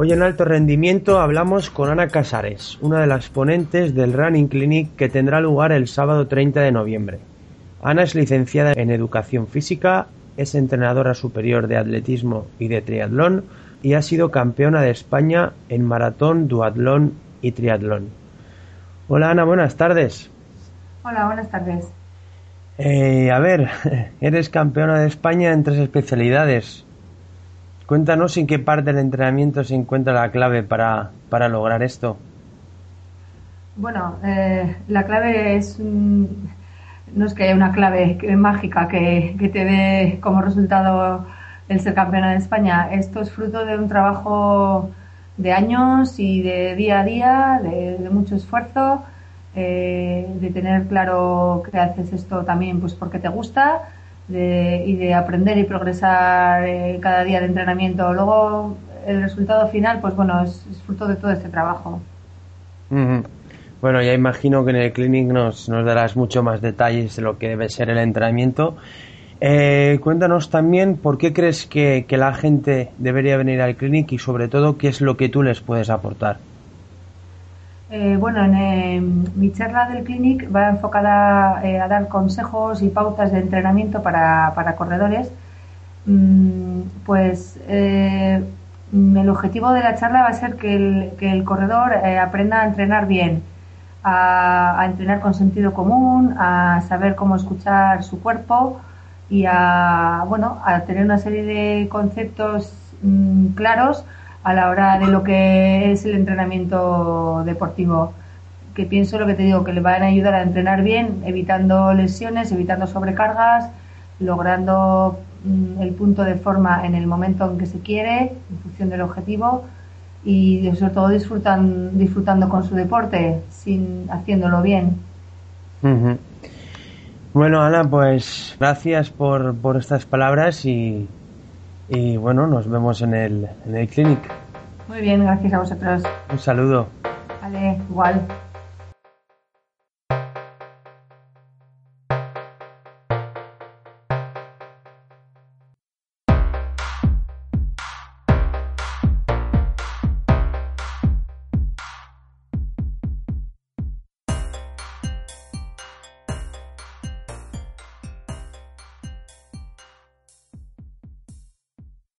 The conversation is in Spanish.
Hoy en Alto Rendimiento hablamos con Ana Casares, una de las ponentes del Running Clinic que tendrá lugar el sábado 30 de noviembre. Ana es licenciada en Educación Física, es entrenadora superior de atletismo y de triatlón y ha sido campeona de España en maratón, duatlón y triatlón. Hola Ana, buenas tardes. Hola, buenas tardes. Eh, a ver, eres campeona de España en tres especialidades. Cuéntanos en qué parte del entrenamiento se encuentra la clave para, para lograr esto. Bueno, eh, la clave es. no es que haya una clave mágica que, te dé como resultado el ser campeona de España. Esto es fruto de un trabajo de años y de día a día, de, mucho esfuerzo, eh, de tener claro que haces esto también pues porque te gusta y de aprender y progresar eh, cada día de entrenamiento. Luego, el resultado final, pues bueno, es, fruto de todo este trabajo. Bueno, ya imagino que en el clinic nos, nos darás mucho más detalles de lo que debe ser el entrenamiento. Eh, cuéntanos también por qué crees que, que, la gente debería venir al clinic y sobre todo qué es lo que tú les puedes aportar. Eh, bueno, en eh, mi charla del clinic va enfocada eh, a dar consejos y pautas de entrenamiento para, corredores. Mm, pues el objetivo de la charla va a ser que el, corredor aprenda a entrenar bien, a, entrenar con sentido común, a saber cómo escuchar su cuerpo y a, bueno, a tener una serie de conceptos mm, claros a la hora de lo que es el entrenamiento deportivo. Que pienso lo que te digo, que le van a ayudar a entrenar bien, evitando lesiones, evitando sobrecargas, logrando mm, el punto de forma en el momento en que se quiere, en función del objetivo, y sobre todo disfrutan, disfrutando con su deporte, sin haciéndolo bien. Bueno, Ana, pues gracias por, por estas palabras y, y bueno, nos vemos en el, en el clinic. Muy bien, gracias a vosotros. Un saludo. Vale, igual.